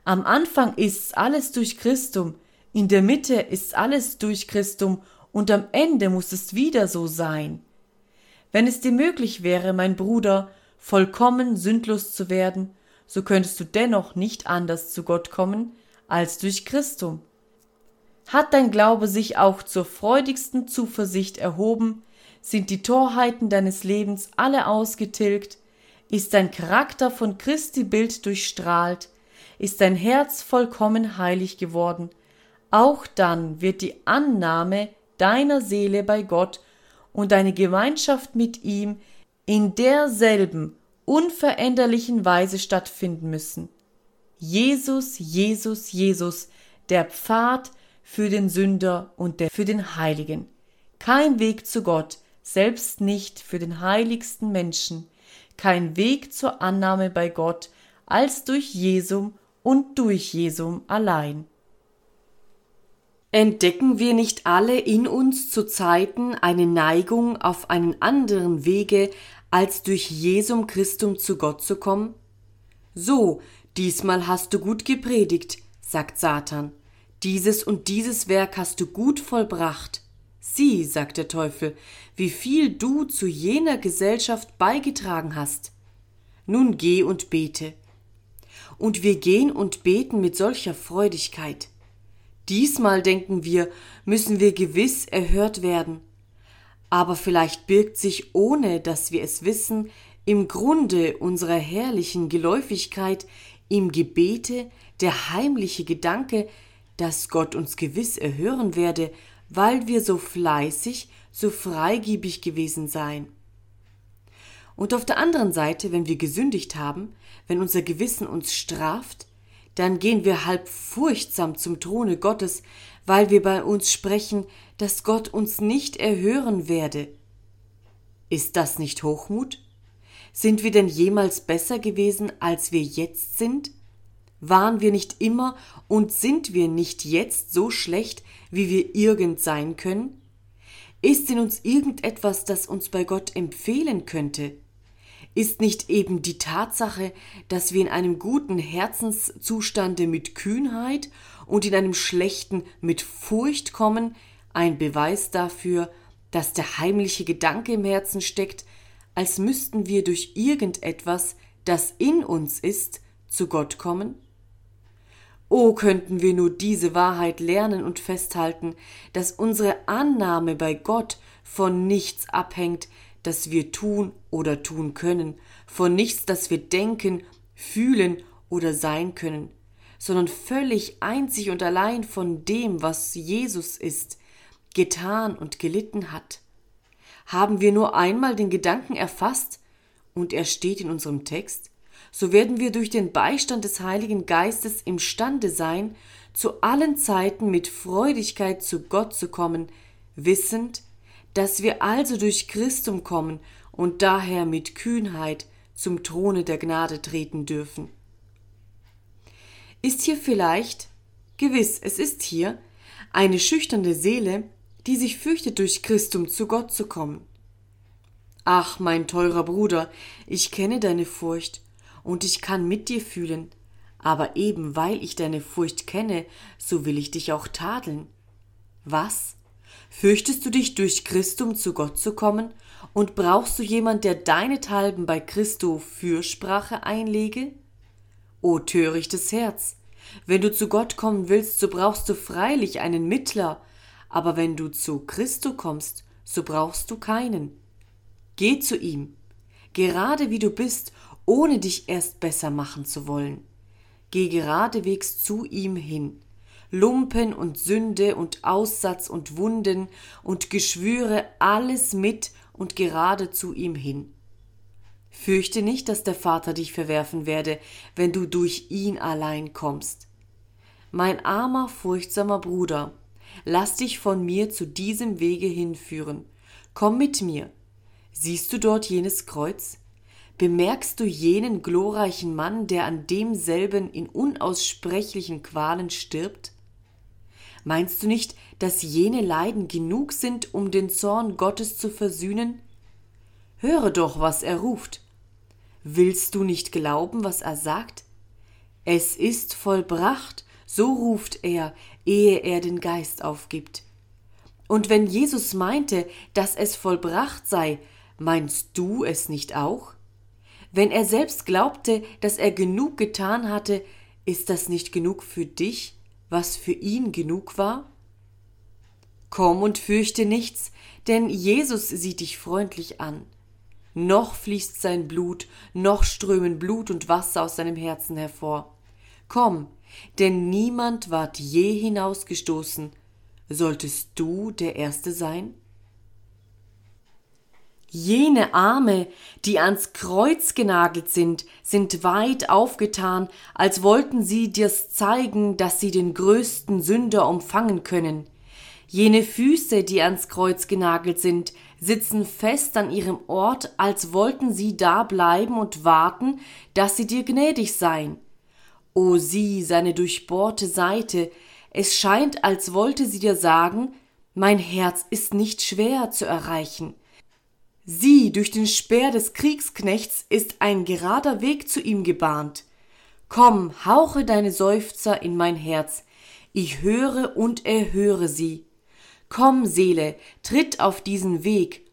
Am Anfang ist's alles durch Christum, in der Mitte ist alles durch Christum und am Ende muss es wieder so sein. Wenn es dir möglich wäre, mein Bruder, vollkommen sündlos zu werden, so könntest du dennoch nicht anders zu Gott kommen als durch Christum. Hat dein Glaube sich auch zur freudigsten Zuversicht erhoben, sind die Torheiten deines Lebens alle ausgetilgt, ist dein Charakter von Christi Bild durchstrahlt, ist dein Herz vollkommen heilig geworden, auch dann wird die Annahme deiner Seele bei Gott und deine Gemeinschaft mit ihm in derselben unveränderlichen Weise stattfinden müssen. Jesus, Jesus, Jesus, der Pfad, für den Sünder und der für den Heiligen. Kein Weg zu Gott, selbst nicht für den heiligsten Menschen, kein Weg zur Annahme bei Gott als durch Jesum und durch Jesum allein. Entdecken wir nicht alle in uns zu Zeiten eine Neigung auf einen anderen Wege, als durch Jesum Christum zu Gott zu kommen? So, diesmal hast du gut gepredigt, sagt Satan. Dieses und dieses Werk hast du gut vollbracht. Sieh, sagt der Teufel, wie viel du zu jener Gesellschaft beigetragen hast. Nun geh und bete. Und wir gehen und beten mit solcher Freudigkeit. Diesmal denken wir, müssen wir gewiss erhört werden. Aber vielleicht birgt sich, ohne dass wir es wissen, im Grunde unserer herrlichen Geläufigkeit im Gebete der heimliche Gedanke, dass Gott uns gewiss erhören werde, weil wir so fleißig, so freigebig gewesen seien. Und auf der anderen Seite, wenn wir gesündigt haben, wenn unser Gewissen uns straft, dann gehen wir halb furchtsam zum Throne Gottes, weil wir bei uns sprechen, dass Gott uns nicht erhören werde. Ist das nicht Hochmut? Sind wir denn jemals besser gewesen, als wir jetzt sind? Waren wir nicht immer und sind wir nicht jetzt so schlecht, wie wir irgend sein können? Ist in uns irgendetwas, das uns bei Gott empfehlen könnte? Ist nicht eben die Tatsache, dass wir in einem guten Herzenszustande mit Kühnheit und in einem schlechten mit Furcht kommen, ein Beweis dafür, dass der heimliche Gedanke im Herzen steckt, als müssten wir durch irgendetwas, das in uns ist, zu Gott kommen? Oh, könnten wir nur diese Wahrheit lernen und festhalten, dass unsere Annahme bei Gott von nichts abhängt, das wir tun oder tun können, von nichts, das wir denken, fühlen oder sein können, sondern völlig einzig und allein von dem, was Jesus ist, getan und gelitten hat. Haben wir nur einmal den Gedanken erfasst, und er steht in unserem Text, so werden wir durch den Beistand des Heiligen Geistes imstande sein, zu allen Zeiten mit Freudigkeit zu Gott zu kommen, wissend, dass wir also durch Christum kommen und daher mit Kühnheit zum Throne der Gnade treten dürfen. Ist hier vielleicht, gewiss, es ist hier, eine schüchterne Seele, die sich fürchtet, durch Christum zu Gott zu kommen. Ach, mein teurer Bruder, ich kenne deine Furcht und ich kann mit dir fühlen, aber eben weil ich deine Furcht kenne, so will ich dich auch tadeln. Was? Fürchtest du dich durch Christum zu Gott zu kommen und brauchst du jemand, der deinethalben bei Christo Fürsprache einlege? O törichtes Herz! Wenn du zu Gott kommen willst, so brauchst du freilich einen Mittler, aber wenn du zu Christo kommst, so brauchst du keinen. Geh zu ihm, gerade wie du bist ohne dich erst besser machen zu wollen. Geh geradewegs zu ihm hin. Lumpen und Sünde und Aussatz und Wunden und Geschwüre alles mit und gerade zu ihm hin. Fürchte nicht, dass der Vater dich verwerfen werde, wenn du durch ihn allein kommst. Mein armer, furchtsamer Bruder, lass dich von mir zu diesem Wege hinführen. Komm mit mir. Siehst du dort jenes Kreuz? Bemerkst du jenen glorreichen Mann, der an demselben in unaussprechlichen Qualen stirbt? Meinst du nicht, dass jene Leiden genug sind, um den Zorn Gottes zu versühnen? Höre doch, was er ruft. Willst du nicht glauben, was er sagt? Es ist vollbracht, so ruft er, ehe er den Geist aufgibt. Und wenn Jesus meinte, dass es vollbracht sei, meinst du es nicht auch? Wenn er selbst glaubte, dass er genug getan hatte, ist das nicht genug für dich, was für ihn genug war? Komm und fürchte nichts, denn Jesus sieht dich freundlich an. Noch fließt sein Blut, noch strömen Blut und Wasser aus seinem Herzen hervor. Komm, denn niemand ward je hinausgestoßen. Solltest du der Erste sein? Jene Arme, die ans Kreuz genagelt sind, sind weit aufgetan, als wollten sie dir's zeigen, dass sie den größten Sünder umfangen können. Jene Füße, die ans Kreuz genagelt sind, sitzen fest an ihrem Ort, als wollten sie da bleiben und warten, dass sie dir gnädig seien. O sieh seine durchbohrte Seite, es scheint, als wollte sie dir sagen, mein Herz ist nicht schwer zu erreichen. Sieh, durch den Speer des Kriegsknechts ist ein gerader Weg zu ihm gebahnt. Komm, hauche deine Seufzer in mein Herz, ich höre und erhöre sie. Komm, Seele, tritt auf diesen Weg.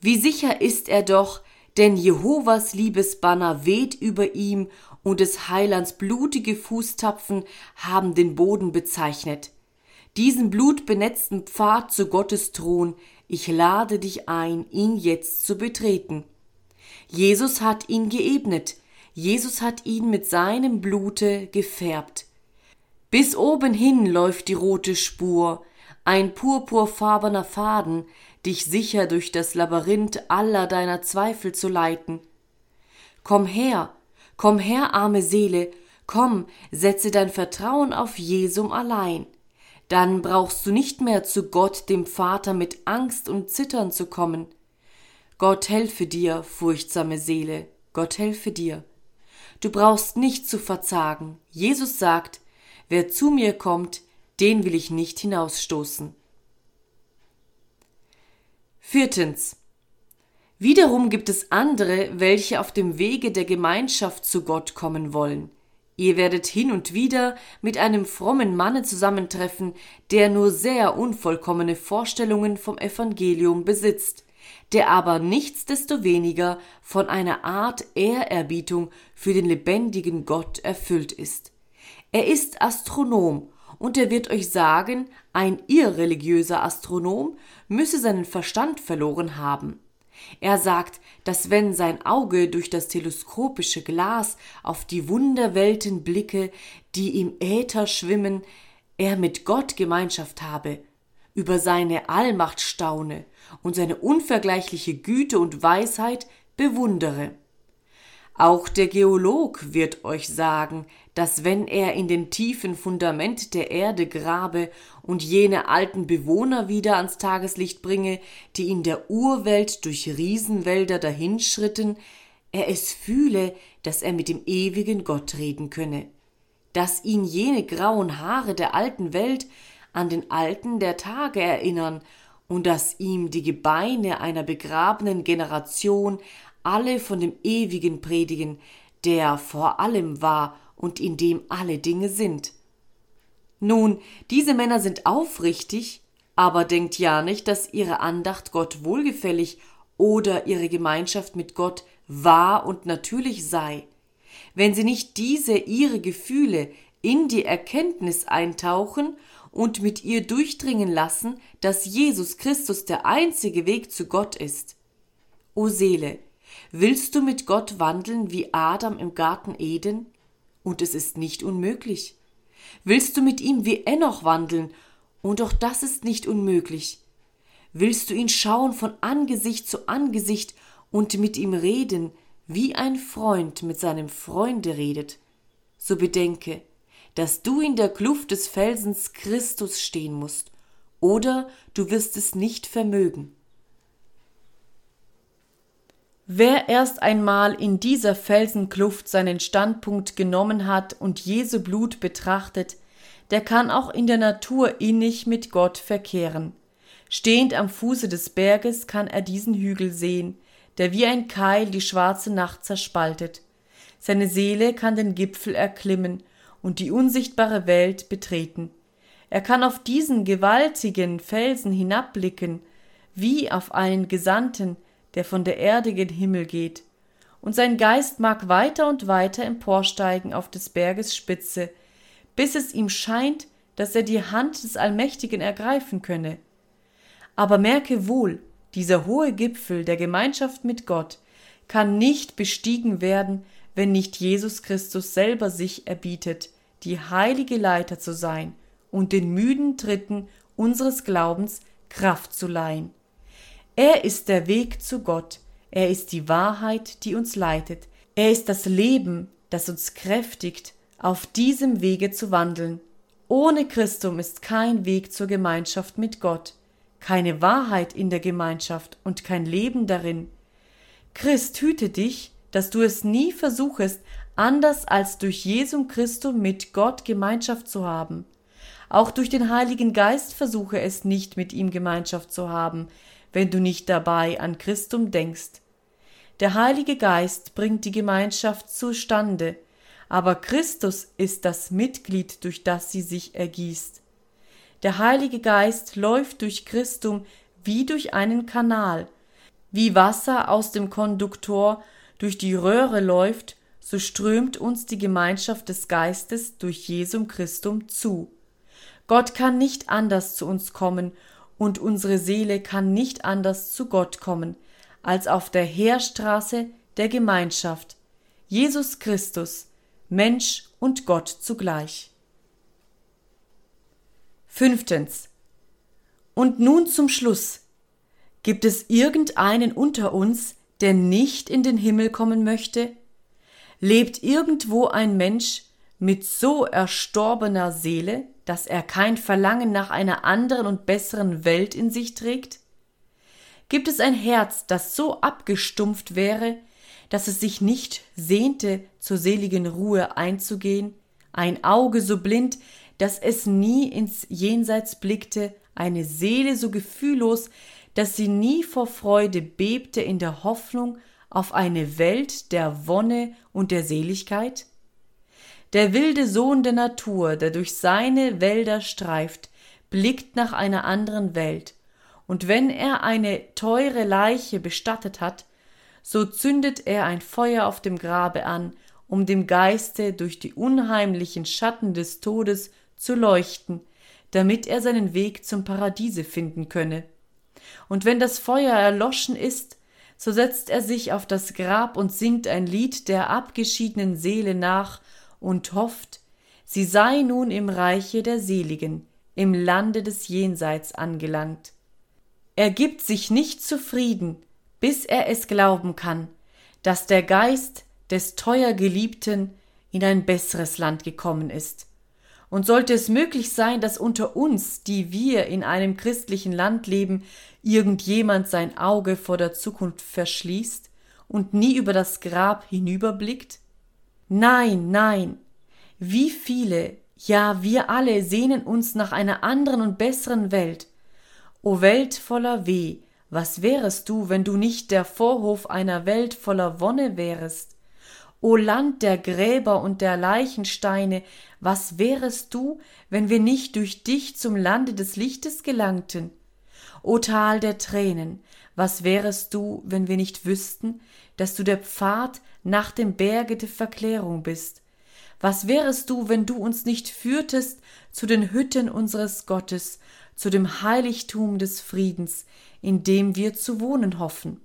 Wie sicher ist er doch, denn Jehovas Liebesbanner weht über ihm und des Heilands blutige Fußtapfen haben den Boden bezeichnet. Diesen blutbenetzten Pfad zu Gottes Thron ich lade dich ein, ihn jetzt zu betreten. Jesus hat ihn geebnet, Jesus hat ihn mit seinem Blute gefärbt. Bis oben hin läuft die rote Spur, ein purpurfarbener Faden, dich sicher durch das Labyrinth aller deiner Zweifel zu leiten. Komm her, komm her, arme Seele, komm, setze dein Vertrauen auf Jesum allein dann brauchst du nicht mehr zu Gott, dem Vater, mit Angst und Zittern zu kommen. Gott helfe dir, furchtsame Seele, Gott helfe dir. Du brauchst nicht zu verzagen. Jesus sagt, wer zu mir kommt, den will ich nicht hinausstoßen. Viertens. Wiederum gibt es andere, welche auf dem Wege der Gemeinschaft zu Gott kommen wollen. Ihr werdet hin und wieder mit einem frommen Manne zusammentreffen, der nur sehr unvollkommene Vorstellungen vom Evangelium besitzt, der aber nichtsdestoweniger von einer Art Ehrerbietung für den lebendigen Gott erfüllt ist. Er ist Astronom und er wird euch sagen, ein irreligiöser Astronom müsse seinen Verstand verloren haben. Er sagt, dass wenn sein Auge durch das teleskopische Glas auf die Wunderwelten blicke, die im Äther schwimmen, er mit Gott Gemeinschaft habe, über seine Allmacht staune und seine unvergleichliche Güte und Weisheit bewundere. Auch der Geolog wird euch sagen, dass wenn er in den tiefen Fundament der Erde grabe und jene alten Bewohner wieder ans Tageslicht bringe, die in der Urwelt durch Riesenwälder dahinschritten, er es fühle, dass er mit dem ewigen Gott reden könne, dass ihn jene grauen Haare der alten Welt an den Alten der Tage erinnern und dass ihm die Gebeine einer begrabenen Generation alle von dem Ewigen predigen, der vor allem war und in dem alle Dinge sind. Nun, diese Männer sind aufrichtig, aber denkt ja nicht, dass ihre Andacht Gott wohlgefällig oder ihre Gemeinschaft mit Gott wahr und natürlich sei. Wenn sie nicht diese ihre Gefühle in die Erkenntnis eintauchen und mit ihr durchdringen lassen, dass Jesus Christus der einzige Weg zu Gott ist. O Seele, Willst du mit Gott wandeln wie Adam im Garten Eden? Und es ist nicht unmöglich. Willst du mit ihm wie Enoch wandeln? Und auch das ist nicht unmöglich. Willst du ihn schauen von Angesicht zu Angesicht und mit ihm reden, wie ein Freund mit seinem Freunde redet? So bedenke, dass du in der Kluft des Felsens Christus stehen musst, oder du wirst es nicht vermögen. Wer erst einmal in dieser Felsenkluft seinen Standpunkt genommen hat und Jesu Blut betrachtet, der kann auch in der Natur innig mit Gott verkehren. Stehend am Fuße des Berges kann er diesen Hügel sehen, der wie ein Keil die schwarze Nacht zerspaltet. Seine Seele kann den Gipfel erklimmen und die unsichtbare Welt betreten. Er kann auf diesen gewaltigen Felsen hinabblicken, wie auf einen Gesandten, der von der Erde gen Himmel geht, und sein Geist mag weiter und weiter emporsteigen auf des Berges Spitze, bis es ihm scheint, dass er die Hand des Allmächtigen ergreifen könne. Aber merke wohl, dieser hohe Gipfel der Gemeinschaft mit Gott kann nicht bestiegen werden, wenn nicht Jesus Christus selber sich erbietet, die heilige Leiter zu sein und den müden Tritten unseres Glaubens Kraft zu leihen. Er ist der Weg zu Gott, er ist die Wahrheit, die uns leitet, er ist das Leben, das uns kräftigt, auf diesem Wege zu wandeln. Ohne Christum ist kein Weg zur Gemeinschaft mit Gott, keine Wahrheit in der Gemeinschaft und kein Leben darin. Christ hüte dich, dass du es nie versuchest, anders als durch Jesum Christum mit Gott Gemeinschaft zu haben. Auch durch den Heiligen Geist versuche es nicht mit ihm Gemeinschaft zu haben, wenn du nicht dabei an Christum denkst. Der Heilige Geist bringt die Gemeinschaft zustande, aber Christus ist das Mitglied, durch das sie sich ergießt. Der Heilige Geist läuft durch Christum wie durch einen Kanal. Wie Wasser aus dem Konduktor durch die Röhre läuft, so strömt uns die Gemeinschaft des Geistes durch Jesum Christum zu. Gott kann nicht anders zu uns kommen und unsere Seele kann nicht anders zu Gott kommen, als auf der Heerstraße der Gemeinschaft. Jesus Christus, Mensch und Gott zugleich. Fünftens. Und nun zum Schluss. Gibt es irgendeinen unter uns, der nicht in den Himmel kommen möchte? Lebt irgendwo ein Mensch mit so erstorbener Seele, dass er kein Verlangen nach einer anderen und besseren Welt in sich trägt? Gibt es ein Herz, das so abgestumpft wäre, dass es sich nicht sehnte, zur seligen Ruhe einzugehen, ein Auge so blind, dass es nie ins Jenseits blickte, eine Seele so gefühllos, dass sie nie vor Freude bebte in der Hoffnung auf eine Welt der Wonne und der Seligkeit? Der wilde Sohn der Natur, der durch seine Wälder streift, blickt nach einer anderen Welt, und wenn er eine teure Leiche bestattet hat, so zündet er ein Feuer auf dem Grabe an, um dem Geiste durch die unheimlichen Schatten des Todes zu leuchten, damit er seinen Weg zum Paradiese finden könne. Und wenn das Feuer erloschen ist, so setzt er sich auf das Grab und singt ein Lied der abgeschiedenen Seele nach und hofft, sie sei nun im Reiche der Seligen, im Lande des Jenseits angelangt. Er gibt sich nicht zufrieden, bis er es glauben kann, dass der Geist des teuer Geliebten in ein besseres Land gekommen ist. Und sollte es möglich sein, dass unter uns, die wir in einem christlichen Land leben, irgendjemand sein Auge vor der Zukunft verschließt und nie über das Grab hinüberblickt? Nein, nein. Wie viele, ja wir alle sehnen uns nach einer anderen und besseren Welt. O Welt voller Weh, was wärest du, wenn du nicht der Vorhof einer Welt voller Wonne wärest? O Land der Gräber und der Leichensteine, was wärest du, wenn wir nicht durch dich zum Lande des Lichtes gelangten? O Tal der Tränen, was wärest du, wenn wir nicht wüssten, dass du der Pfad nach dem Berge der Verklärung bist? Was wärest du, wenn du uns nicht führtest zu den Hütten unseres Gottes, zu dem Heiligtum des Friedens, in dem wir zu wohnen hoffen.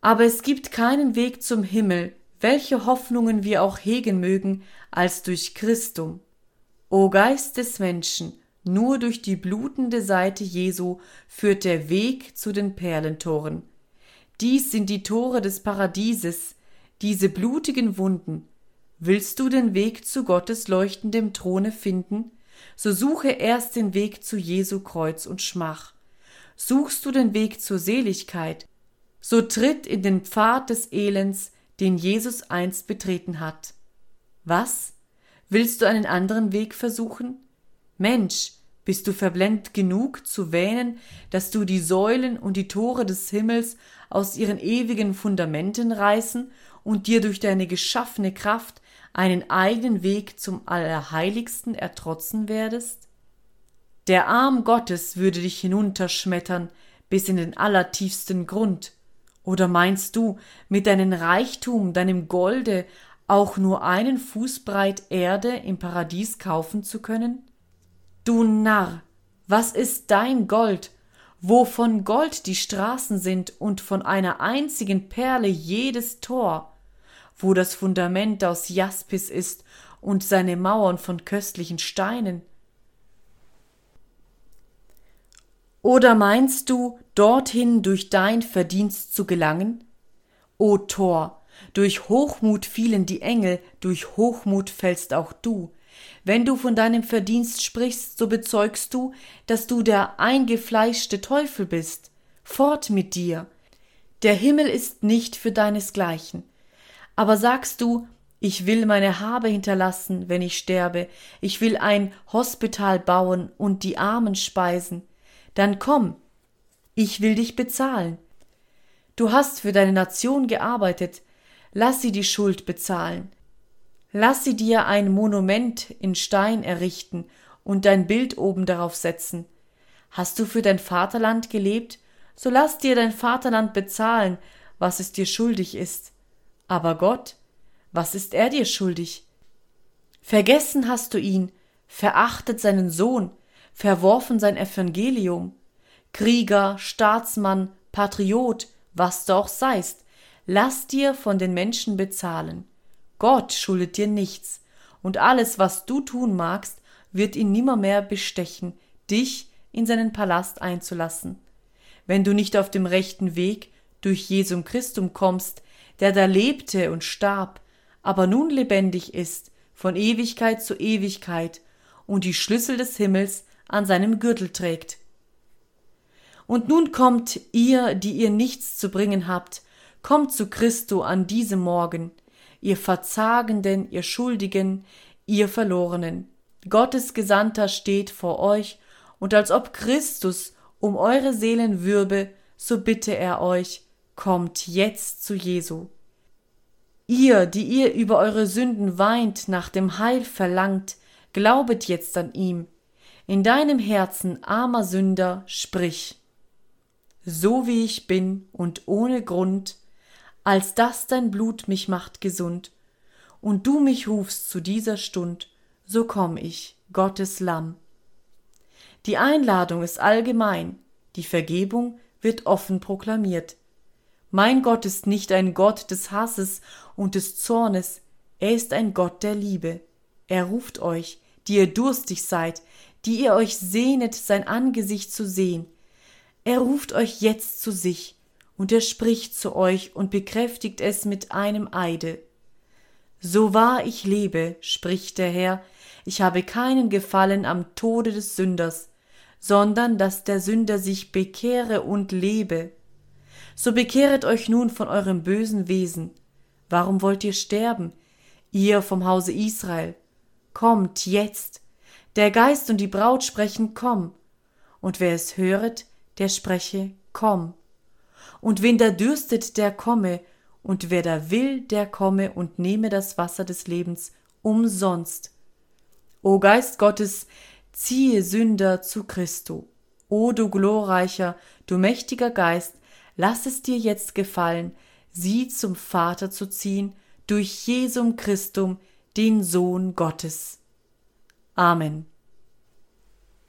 Aber es gibt keinen Weg zum Himmel, welche Hoffnungen wir auch hegen mögen, als durch Christum. O Geist des Menschen, nur durch die blutende Seite Jesu führt der Weg zu den Perlentoren. Dies sind die Tore des Paradieses, diese blutigen Wunden. Willst du den Weg zu Gottes leuchtendem Throne finden? So suche erst den Weg zu Jesu Kreuz und Schmach. Suchst du den Weg zur Seligkeit, so tritt in den Pfad des Elends, den Jesus einst betreten hat. Was? Willst du einen anderen Weg versuchen? Mensch, bist du verblendet genug zu wähnen, dass du die Säulen und die Tore des Himmels aus ihren ewigen Fundamenten reißen und dir durch deine geschaffene Kraft einen eigenen Weg zum Allerheiligsten ertrotzen werdest? Der Arm Gottes würde dich hinunterschmettern bis in den allertiefsten Grund. Oder meinst du, mit deinem Reichtum, deinem Golde, auch nur einen Fußbreit Erde im Paradies kaufen zu können? Du Narr, was ist dein Gold, wo von Gold die Straßen sind und von einer einzigen Perle jedes Tor, wo das Fundament aus Jaspis ist und seine Mauern von köstlichen Steinen? Oder meinst du, dorthin durch dein Verdienst zu gelangen? O Tor, durch Hochmut fielen die Engel, durch Hochmut fällst auch du. Wenn du von deinem Verdienst sprichst, so bezeugst du, dass du der eingefleischte Teufel bist. Fort mit dir. Der Himmel ist nicht für deinesgleichen. Aber sagst du, ich will meine Habe hinterlassen, wenn ich sterbe, ich will ein Hospital bauen und die Armen speisen, dann komm, ich will dich bezahlen. Du hast für deine Nation gearbeitet, lass sie die Schuld bezahlen. Lass sie dir ein Monument in Stein errichten und dein Bild oben darauf setzen. Hast du für dein Vaterland gelebt, so lass dir dein Vaterland bezahlen, was es dir schuldig ist. Aber Gott, was ist er dir schuldig? Vergessen hast du ihn, verachtet seinen Sohn, verworfen sein Evangelium. Krieger, Staatsmann, Patriot, was du auch seist, lass dir von den Menschen bezahlen. Gott schuldet dir nichts, und alles, was du tun magst, wird ihn nimmermehr bestechen, dich in seinen Palast einzulassen. Wenn du nicht auf dem rechten Weg durch Jesum Christum kommst, der da lebte und starb, aber nun lebendig ist, von Ewigkeit zu Ewigkeit, und die Schlüssel des Himmels an seinem Gürtel trägt. Und nun kommt ihr, die ihr nichts zu bringen habt, kommt zu Christo an diesem Morgen, ihr Verzagenden, ihr Schuldigen, ihr Verlorenen. Gottes Gesandter steht vor euch, und als ob Christus um eure Seelen würbe, so bitte er euch, kommt jetzt zu Jesu. Ihr, die ihr über eure Sünden weint, nach dem Heil verlangt, glaubet jetzt an ihm. In deinem Herzen, armer Sünder, sprich. So wie ich bin und ohne Grund, als dass dein Blut mich macht gesund, und du mich rufst zu dieser Stund, so komm ich, Gottes Lamm. Die Einladung ist allgemein, die Vergebung wird offen proklamiert. Mein Gott ist nicht ein Gott des Hasses und des Zornes, er ist ein Gott der Liebe. Er ruft euch, die ihr durstig seid, die ihr euch sehnet, sein Angesicht zu sehen. Er ruft euch jetzt zu sich, und er spricht zu euch und bekräftigt es mit einem Eide. So wahr ich lebe, spricht der Herr, ich habe keinen Gefallen am Tode des Sünders, sondern dass der Sünder sich bekehre und lebe. So bekehret euch nun von eurem bösen Wesen. Warum wollt ihr sterben, ihr vom Hause Israel? Kommt jetzt. Der Geist und die Braut sprechen, komm. Und wer es höret, der spreche, komm. Und wen da dürstet, der komme, und wer da will, der komme und nehme das Wasser des Lebens umsonst. O Geist Gottes, ziehe Sünder zu Christo. O du glorreicher, du mächtiger Geist, lass es dir jetzt gefallen, sie zum Vater zu ziehen, durch Jesum Christum, den Sohn Gottes. Amen.